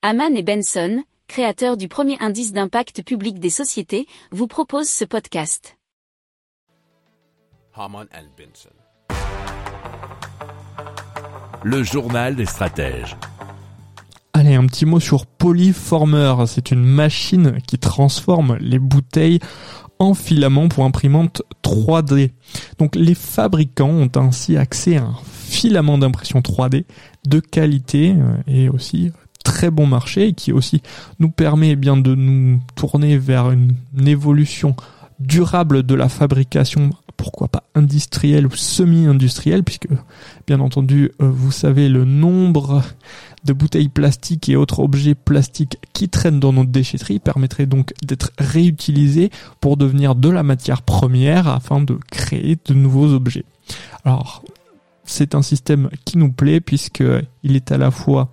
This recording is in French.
Haman et Benson, créateurs du premier indice d'impact public des sociétés, vous proposent ce podcast. Haman and Benson. Le journal des stratèges. Allez, un petit mot sur Polyformer. C'est une machine qui transforme les bouteilles en filaments pour imprimante 3D. Donc les fabricants ont ainsi accès à un filament d'impression 3D de qualité euh, et aussi très bon marché et qui aussi nous permet eh bien de nous tourner vers une, évolution durable de la fabrication, pourquoi pas industrielle ou semi-industrielle, puisque bien entendu, euh, vous savez le nombre de bouteilles plastiques et autres objets plastiques qui traînent dans notre déchetterie permettrait donc d'être réutilisés pour devenir de la matière première afin de créer de nouveaux objets. Alors, c'est un système qui nous plaît puisque il est à la fois